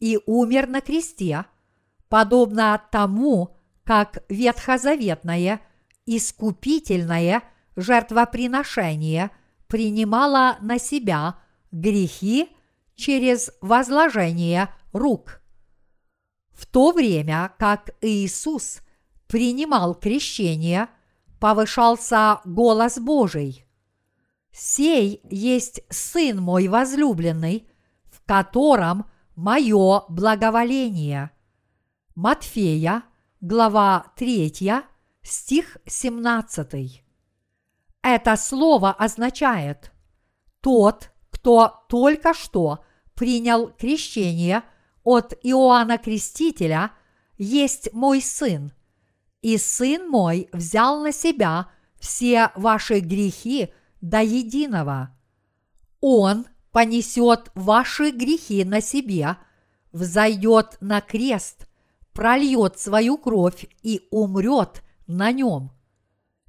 и умер на кресте – подобно тому, как ветхозаветное искупительное жертвоприношение принимала на себя грехи через возложение рук. В то время как Иисус принимал крещение, повышался голос Божий. «Сей есть Сын мой возлюбленный, в котором мое благоволение». Матфея, глава 3, стих 17. Это слово означает «тот, кто только что принял крещение от Иоанна Крестителя, есть мой сын, и сын мой взял на себя все ваши грехи до единого. Он понесет ваши грехи на себе, взойдет на крест, прольет свою кровь и умрет на нем.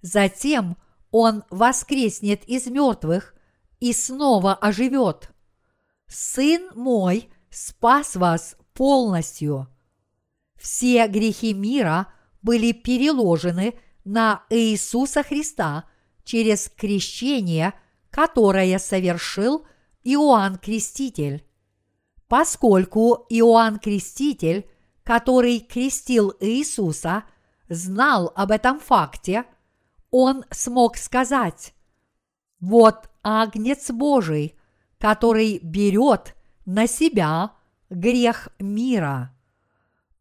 Затем он воскреснет из мертвых и снова оживет. Сын мой спас вас полностью. Все грехи мира были переложены на Иисуса Христа через крещение, которое совершил Иоанн Креститель. Поскольку Иоанн Креститель, который крестил Иисуса, знал об этом факте, он смог сказать, «Вот Агнец Божий, который берет на себя грех мира».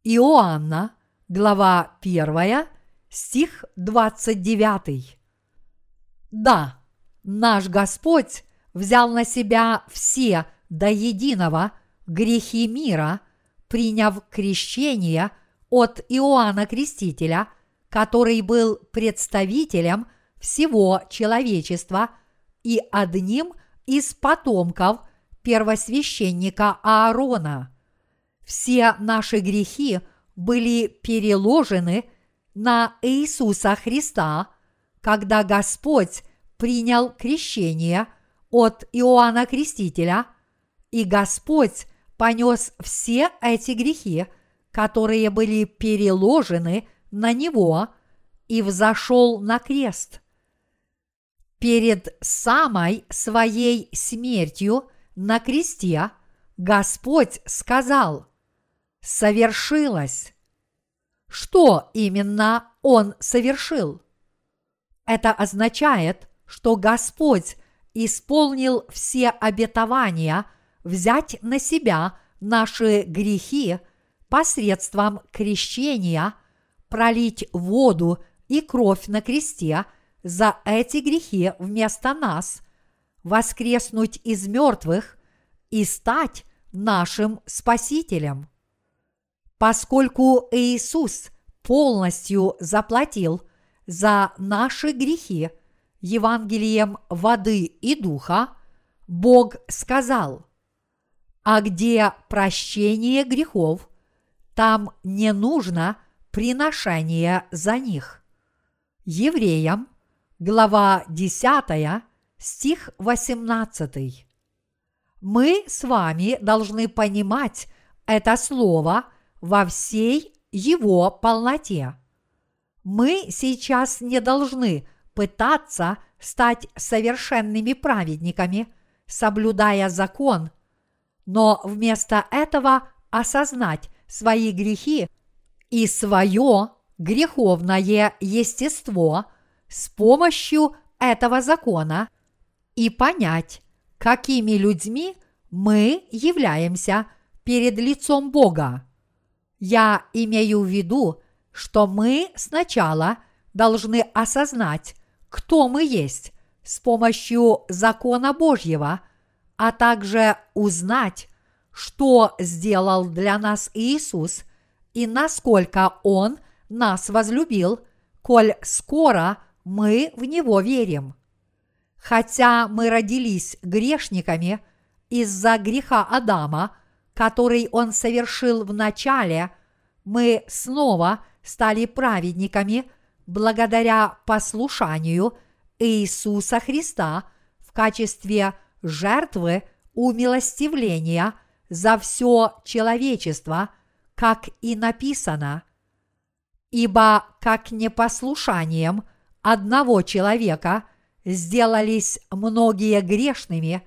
Иоанна, глава 1, стих 29. Да, наш Господь взял на себя все до единого грехи мира, приняв крещение от Иоанна Крестителя, который был представителем всего человечества и одним из потомков первосвященника Аарона. Все наши грехи были переложены на Иисуса Христа, когда Господь принял крещение от Иоанна Крестителя, и Господь понес все эти грехи, которые были переложены на Него и взошел на крест. Перед самой своей смертью на кресте Господь сказал «Совершилось». Что именно Он совершил? Это означает, что Господь исполнил все обетования взять на себя наши грехи посредством крещения, пролить воду и кровь на кресте за эти грехи вместо нас, воскреснуть из мертвых и стать нашим Спасителем. Поскольку Иисус полностью заплатил за наши грехи Евангелием воды и духа, Бог сказал, а где прощение грехов, там не нужно приношение за них. Евреям, глава 10, стих 18. Мы с вами должны понимать это слово во всей его полноте. Мы сейчас не должны пытаться стать совершенными праведниками, соблюдая закон, но вместо этого осознать свои грехи и свое греховное естество с помощью этого закона и понять, какими людьми мы являемся перед лицом Бога. Я имею в виду, что мы сначала должны осознать, кто мы есть с помощью закона Божьего, а также узнать, что сделал для нас Иисус и насколько Он нас возлюбил, коль скоро мы в Него верим. Хотя мы родились грешниками из-за греха Адама, который он совершил в начале, мы снова стали праведниками благодаря послушанию Иисуса Христа в качестве жертвы умилостивления – за все человечество, как и написано. Ибо как непослушанием одного человека сделались многие грешными,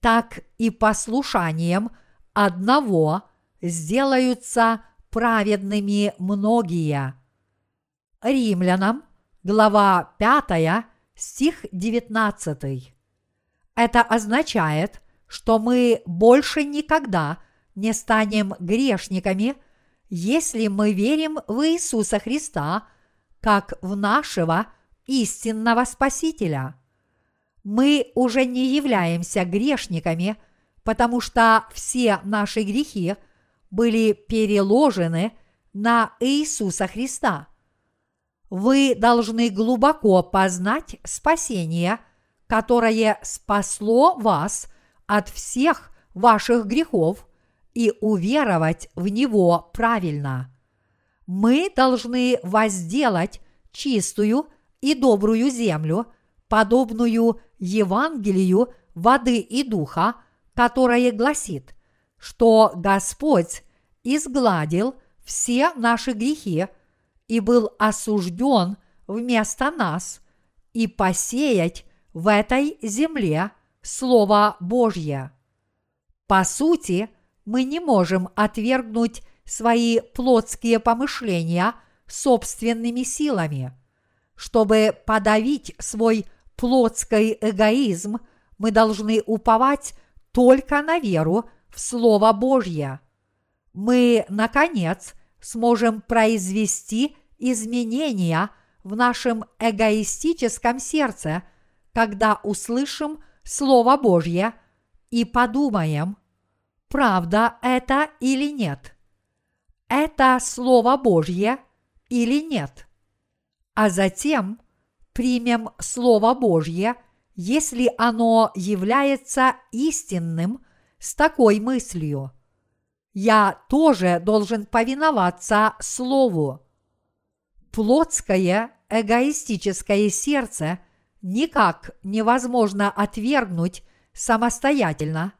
так и послушанием одного сделаются праведными многие. Римлянам, глава 5, стих 19. Это означает, что мы больше никогда не станем грешниками, если мы верим в Иисуса Христа как в нашего истинного Спасителя. Мы уже не являемся грешниками, потому что все наши грехи были переложены на Иисуса Христа. Вы должны глубоко познать спасение, которое спасло вас от всех ваших грехов и уверовать в него правильно. Мы должны возделать чистую и добрую землю, подобную Евангелию воды и духа, которое гласит, что Господь изгладил все наши грехи и был осужден вместо нас, и посеять в этой земле Слово Божье. По сути, мы не можем отвергнуть свои плотские помышления собственными силами. Чтобы подавить свой плотский эгоизм, мы должны уповать только на веру в Слово Божье. Мы, наконец, сможем произвести изменения в нашем эгоистическом сердце, когда услышим Слово Божье и подумаем, правда это или нет. Это Слово Божье или нет. А затем примем Слово Божье, если оно является истинным с такой мыслью. Я тоже должен повиноваться Слову. Плотское эгоистическое сердце никак невозможно отвергнуть самостоятельно.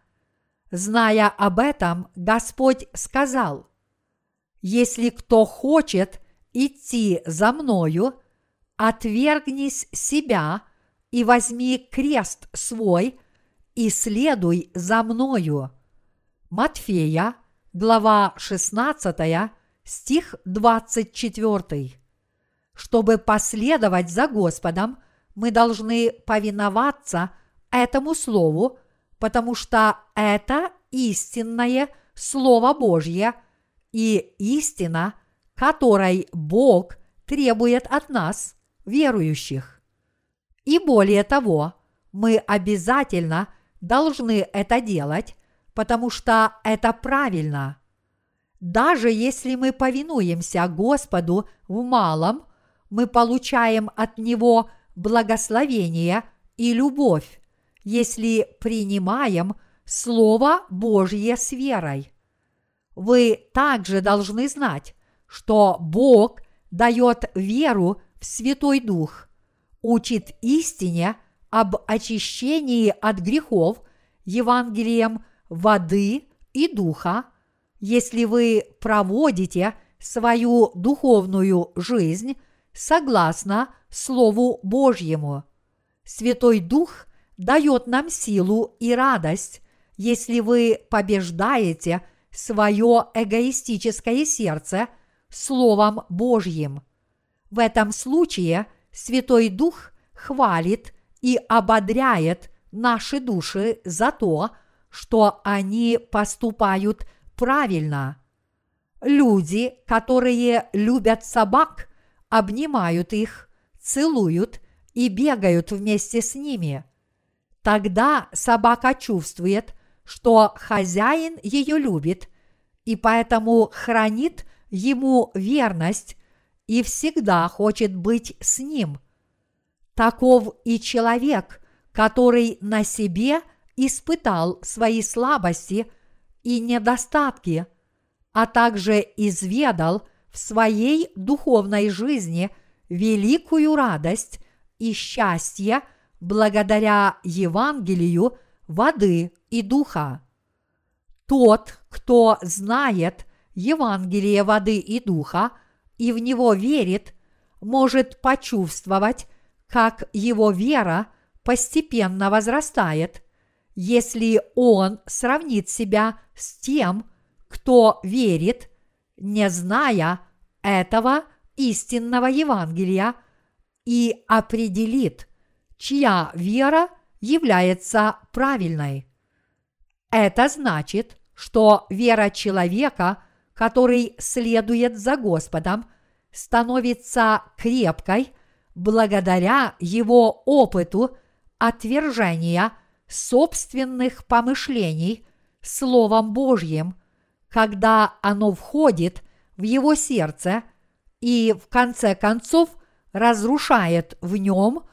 Зная об этом, Господь сказал, «Если кто хочет идти за мною, отвергнись себя и возьми крест свой и следуй за мною». Матфея, глава 16, стих 24. Чтобы последовать за Господом, мы должны повиноваться этому Слову, потому что это истинное Слово Божье и истина, которой Бог требует от нас, верующих. И более того, мы обязательно должны это делать, потому что это правильно. Даже если мы повинуемся Господу в малом, мы получаем от Него благословение и любовь, если принимаем Слово Божье с верой. Вы также должны знать, что Бог дает веру Святой Дух, учит истине об очищении от грехов Евангелием воды и духа, если вы проводите свою духовную жизнь согласно Слову Божьему. Святой Дух дает нам силу и радость, если вы побеждаете свое эгоистическое сердце Словом Божьим. В этом случае Святой Дух хвалит и ободряет наши души за то, что они поступают правильно. Люди, которые любят собак, обнимают их, целуют и бегают вместе с ними. Тогда собака чувствует, что хозяин ее любит, и поэтому хранит ему верность и всегда хочет быть с ним. Таков и человек, который на себе испытал свои слабости и недостатки, а также изведал в своей духовной жизни великую радость и счастье благодаря Евангелию воды и духа. Тот, кто знает Евангелие воды и духа и в него верит, может почувствовать, как его вера постепенно возрастает, если он сравнит себя с тем, кто верит, не зная этого истинного Евангелия, и определит, чья вера является правильной. Это значит, что вера человека, который следует за Господом, становится крепкой благодаря его опыту отвержения собственных помышлений Словом Божьим, когда оно входит в его сердце и в конце концов разрушает в нем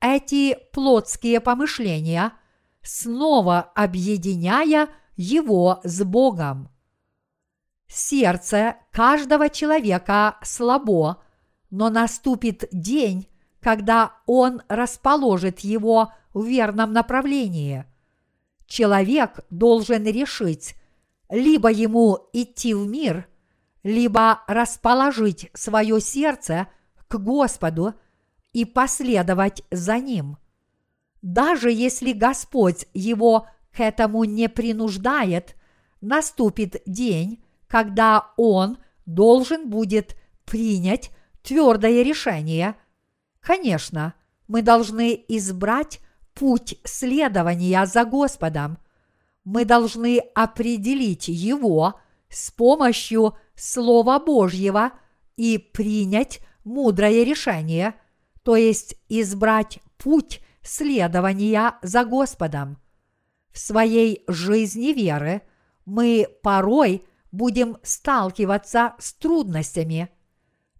эти плотские помышления, снова объединяя его с Богом. Сердце каждого человека слабо, но наступит день, когда он расположит его в верном направлении. Человек должен решить, либо ему идти в мир, либо расположить свое сердце к Господу и последовать за Ним. Даже если Господь его к этому не принуждает, наступит день, когда он должен будет принять твердое решение. Конечно, мы должны избрать путь следования за Господом. Мы должны определить его с помощью Слова Божьего и принять мудрое решение, то есть избрать путь следования за Господом. В своей жизни веры мы порой будем сталкиваться с трудностями.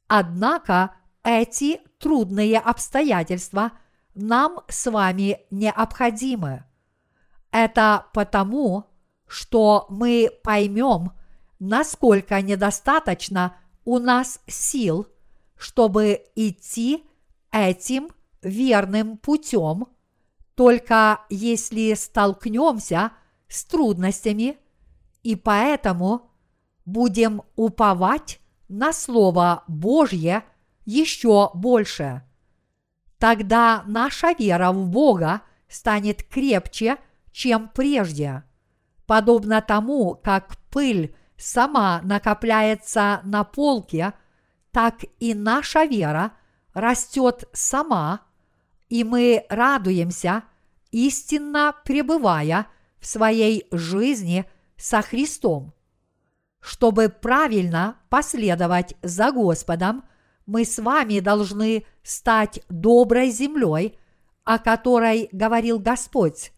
Однако эти трудные обстоятельства нам с вами необходимы. Это потому, что мы поймем, насколько недостаточно у нас сил, чтобы идти этим верным путем, только если столкнемся с трудностями, и поэтому будем уповать на Слово Божье еще больше. Тогда наша вера в Бога станет крепче, чем прежде. Подобно тому, как пыль сама накопляется на полке, так и наша вера растет сама, и мы радуемся, истинно пребывая в своей жизни со Христом. Чтобы правильно последовать за Господом, мы с вами должны стать доброй землей, о которой говорил Господь.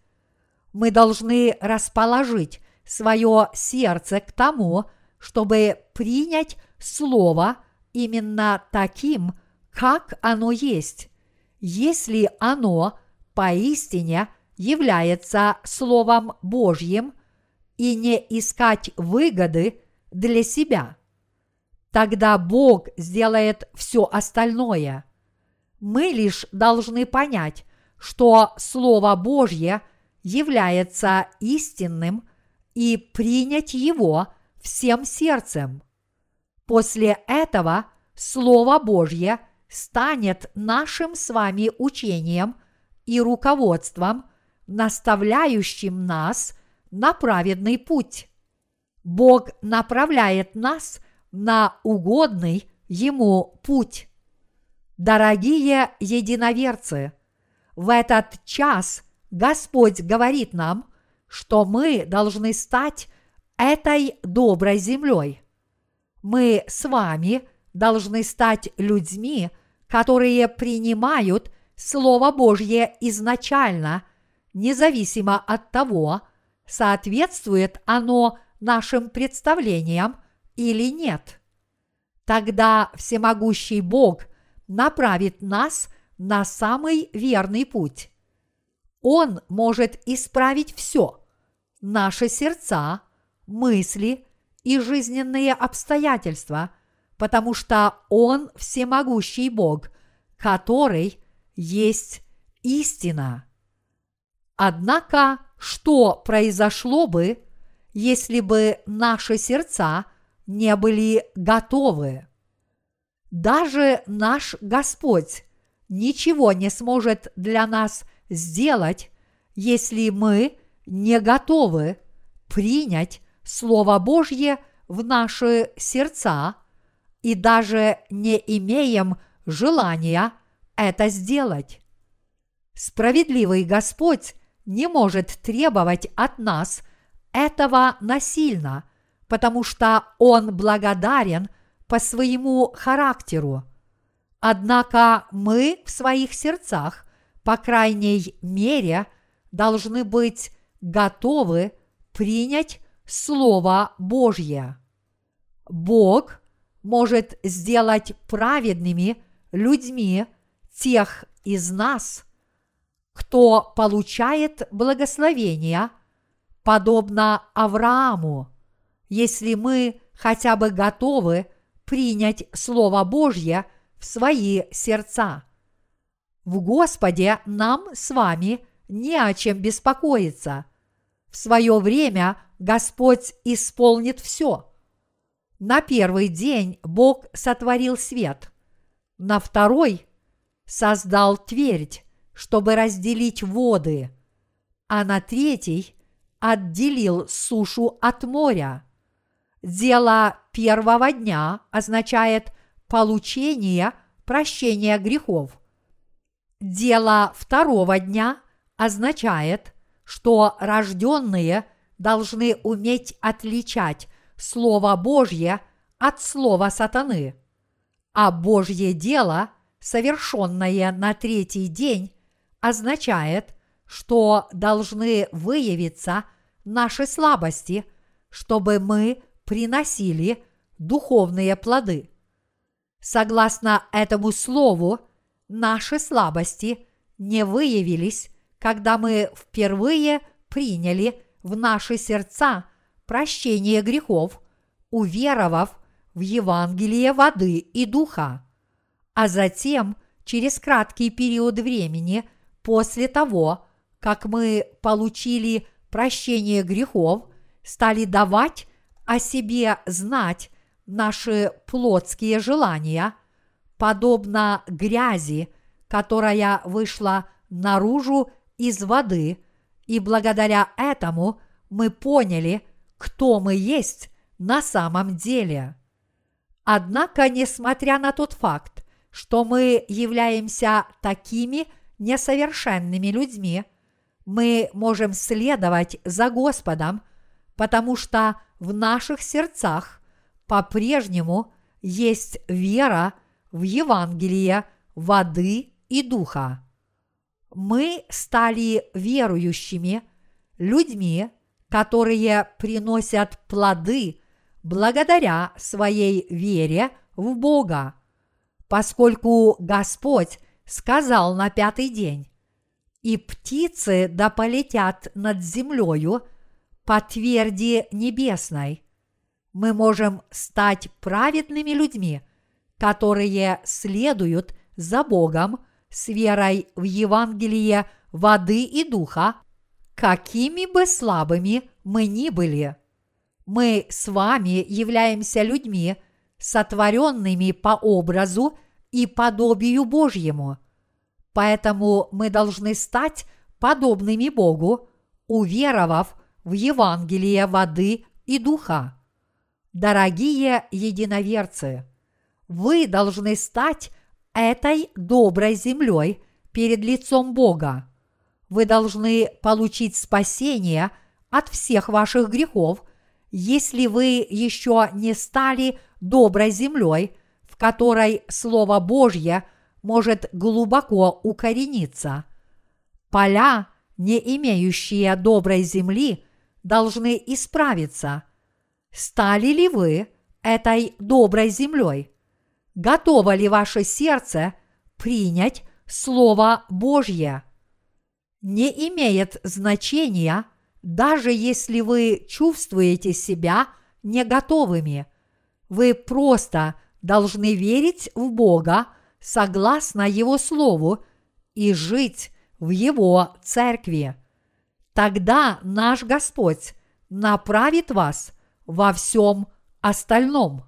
Мы должны расположить свое сердце к тому, чтобы принять Слово именно таким, как оно есть, если оно поистине является Словом Божьим и не искать выгоды – для себя. Тогда Бог сделает все остальное. Мы лишь должны понять, что Слово Божье является истинным и принять его всем сердцем. После этого Слово Божье станет нашим с вами учением и руководством, наставляющим нас на праведный путь. Бог направляет нас на угодный Ему путь. Дорогие единоверцы, в этот час Господь говорит нам, что мы должны стать этой доброй землей. Мы с вами должны стать людьми, которые принимают Слово Божье изначально, независимо от того, соответствует оно нашим представлениям или нет. Тогда всемогущий Бог направит нас на самый верный путь. Он может исправить все – наши сердца, мысли и жизненные обстоятельства, потому что Он всемогущий Бог, который есть истина. Однако, что произошло бы, если бы наши сердца не были готовы. Даже наш Господь ничего не сможет для нас сделать, если мы не готовы принять Слово Божье в наши сердца и даже не имеем желания это сделать. Справедливый Господь не может требовать от нас этого насильно, потому что Он благодарен по своему характеру. Однако мы в своих сердцах, по крайней мере, должны быть готовы принять Слово Божье. Бог может сделать праведными людьми тех из нас, кто получает благословение, подобно Аврааму, если мы хотя бы готовы принять Слово Божье в свои сердца. В Господе нам с вами не о чем беспокоиться. В свое время Господь исполнит все. На первый день Бог сотворил свет, на второй создал твердь, чтобы разделить воды, а на третий отделил сушу от моря. Дело первого дня означает получение прощения грехов. Дело второго дня означает, что рожденные должны уметь отличать Слово Божье от Слова сатаны, а Божье дело, совершенное на третий день, означает, что должны выявиться наши слабости, чтобы мы приносили духовные плоды. Согласно этому слову, наши слабости не выявились, когда мы впервые приняли в наши сердца прощение грехов, уверовав в Евангелие воды и духа, а затем через краткий период времени после того, как мы получили прощение грехов, стали давать о себе знать наши плотские желания, подобно грязи, которая вышла наружу из воды, и благодаря этому мы поняли, кто мы есть на самом деле. Однако, несмотря на тот факт, что мы являемся такими несовершенными людьми, мы можем следовать за Господом, потому что в наших сердцах по-прежнему есть вера в Евангелие воды и духа. Мы стали верующими людьми, которые приносят плоды благодаря своей вере в Бога, поскольку Господь сказал на пятый день, «И птицы да полетят над землею по тверди небесной». Мы можем стать праведными людьми, которые следуют за Богом с верой в Евангелие воды и духа, какими бы слабыми мы ни были. Мы с вами являемся людьми, сотворенными по образу и подобию Божьему. Поэтому мы должны стать подобными Богу, уверовав в Евангелие воды и духа. Дорогие единоверцы, вы должны стать этой доброй землей перед лицом Бога. Вы должны получить спасение от всех ваших грехов, если вы еще не стали доброй землей – в которой Слово Божье может глубоко укорениться. Поля, не имеющие доброй земли, должны исправиться. Стали ли вы этой доброй землей? Готово ли ваше сердце принять Слово Божье? Не имеет значения, даже если вы чувствуете себя не готовыми. Вы просто – должны верить в Бога согласно Его Слову и жить в Его церкви. Тогда наш Господь направит вас во всем остальном.